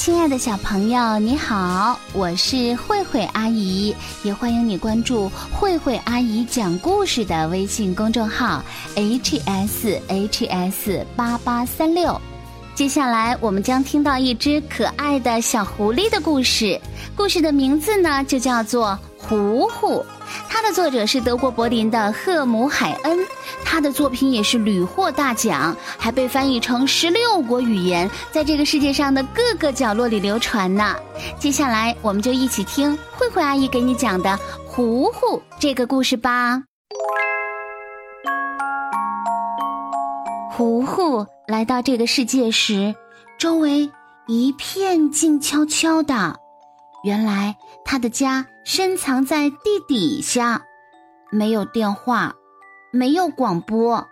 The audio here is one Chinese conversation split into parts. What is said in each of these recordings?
亲爱的小朋友，你好，我是慧慧阿姨，也欢迎你关注慧慧阿姨讲故事的微信公众号 h s h s 八八三六。接下来我们将听到一只可爱的小狐狸的故事，故事的名字呢就叫做《糊糊》。它的作者是德国柏林的赫姆海恩，他的作品也是屡获大奖，还被翻译成十六国语言，在这个世界上的各个角落里流传呢。接下来，我们就一起听慧慧阿姨给你讲的《糊糊》这个故事吧。糊糊来到这个世界时，周围一片静悄悄的。原来他的家深藏在地底下，没有电话，没有广播，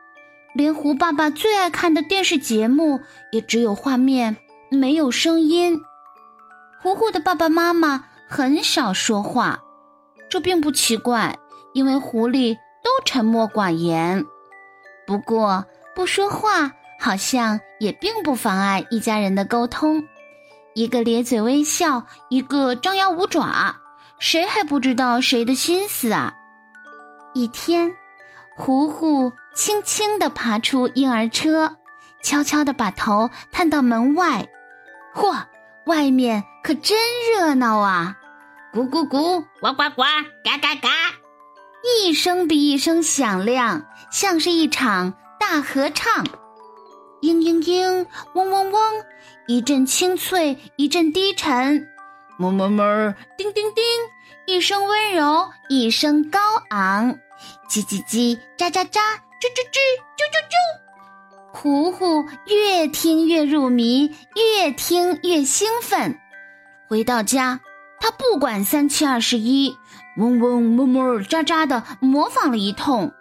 连胡爸爸最爱看的电视节目也只有画面，没有声音。糊糊的爸爸妈妈很少说话，这并不奇怪，因为狐狸都沉默寡言。不过不说话好像也并不妨碍一家人的沟通。一个咧嘴微笑，一个张牙舞爪，谁还不知道谁的心思啊？一天，糊糊轻轻地爬出婴儿车，悄悄地把头探到门外。嚯，外面可真热闹啊！咕咕咕，呱呱呱，嘎嘎嘎，一声比一声响亮，像是一场大合唱。嘤嘤嘤，嗡嗡嗡。一阵清脆，一阵低沉，么么么，叮叮叮，一声温柔，一声高昂，叽叽叽，喳喳喳，吱吱吱，啾啾啾。糊糊越听越入迷，越听越兴奋。回到家，他不管三七二十一，嗡嗡么么喳喳的模仿了一通。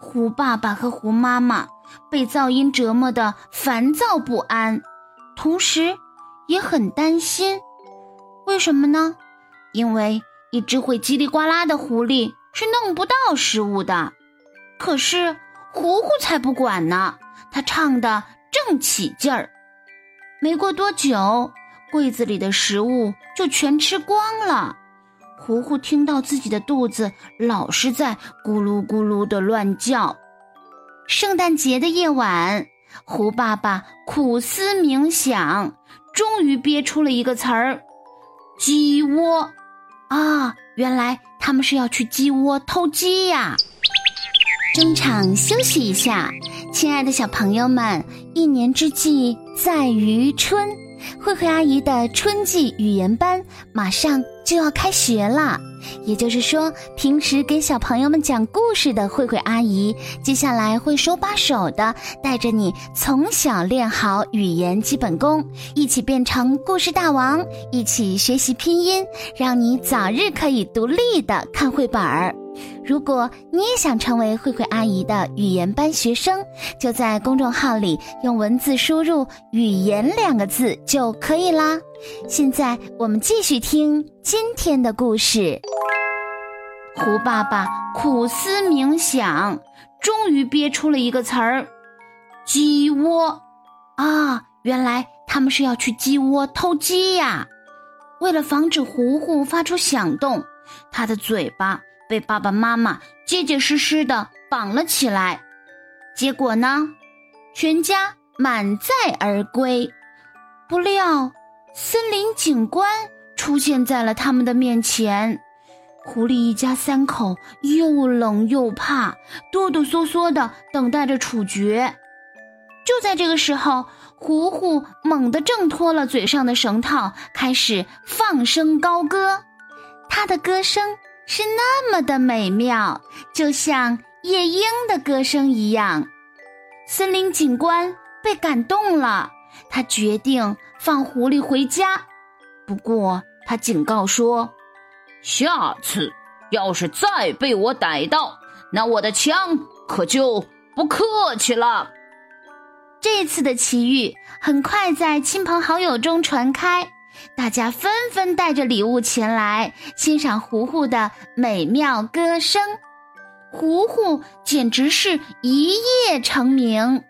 胡爸爸和胡妈妈被噪音折磨得烦躁不安。同时，也很担心，为什么呢？因为一只会叽里呱啦的狐狸是弄不到食物的。可是糊糊才不管呢，他唱的正起劲儿。没过多久，柜子里的食物就全吃光了。糊糊听到自己的肚子老是在咕噜咕噜的乱叫。圣诞节的夜晚。胡爸爸苦思冥想，终于憋出了一个词儿：“鸡窝。”啊，原来他们是要去鸡窝偷鸡呀！中场休息一下，亲爱的小朋友们，一年之计在于春，慧慧阿姨的春季语言班马上就要开学了。也就是说，平时给小朋友们讲故事的慧慧阿姨，接下来会手把手的带着你从小练好语言基本功，一起变成故事大王，一起学习拼音，让你早日可以独立的看绘本儿。如果你也想成为慧慧阿姨的语言班学生，就在公众号里用文字输入“语言”两个字就可以啦。现在我们继续听今天的故事。胡爸爸苦思冥想，终于憋出了一个词儿：“鸡窝。”啊，原来他们是要去鸡窝偷鸡呀！为了防止糊糊发出响动，他的嘴巴被爸爸妈妈结结实实的绑了起来。结果呢，全家满载而归。不料，森林警官出现在了他们的面前。狐狸一家三口又冷又怕，哆哆嗦嗦的等待着处决。就在这个时候，糊糊猛地挣脱了嘴上的绳套，开始放声高歌。他的歌声是那么的美妙，就像夜莺的歌声一样。森林警官被感动了，他决定放狐狸回家。不过，他警告说。下次要是再被我逮到，那我的枪可就不客气了。这次的奇遇很快在亲朋好友中传开，大家纷纷带着礼物前来欣赏糊糊的美妙歌声。糊糊简直是一夜成名，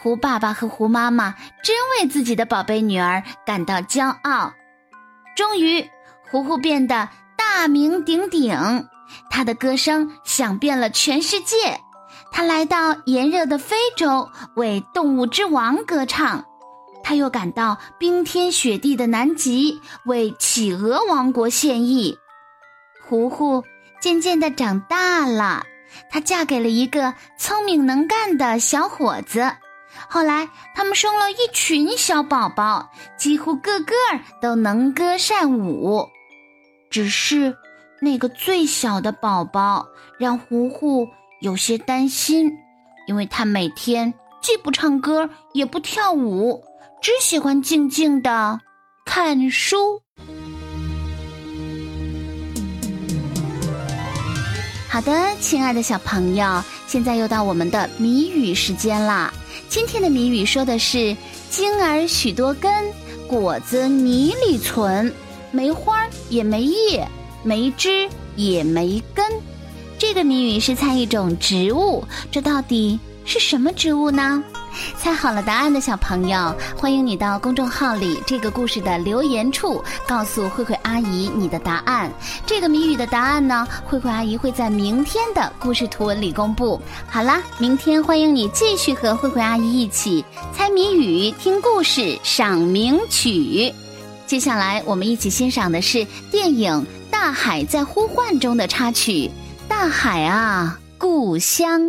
胡爸爸和胡妈妈真为自己的宝贝女儿感到骄傲。终于，胡胡变得大名鼎鼎，他的歌声响遍了全世界。他来到炎热的非洲，为动物之王歌唱；他又赶到冰天雪地的南极，为企鹅王国献艺。胡胡渐渐的长大了，她嫁给了一个聪明能干的小伙子。后来，他们生了一群小宝宝，几乎个个都能歌善舞。只是那个最小的宝宝让胡胡有些担心，因为他每天既不唱歌，也不跳舞，只喜欢静静的看书。好的，亲爱的小朋友，现在又到我们的谜语时间啦。今天的谜语说的是：茎儿许多根，果子泥里存，没花也没叶，没枝也没根。这个谜语是猜一种植物，这到底是什么植物呢？猜好了答案的小朋友，欢迎你到公众号里这个故事的留言处告诉慧慧阿姨你的答案。这个谜语的答案呢，慧慧阿姨会在明天的故事图文里公布。好啦，明天欢迎你继续和慧慧阿姨一起猜谜语、听故事、赏名曲。接下来我们一起欣赏的是电影《大海在呼唤》中的插曲《大海啊，故乡》。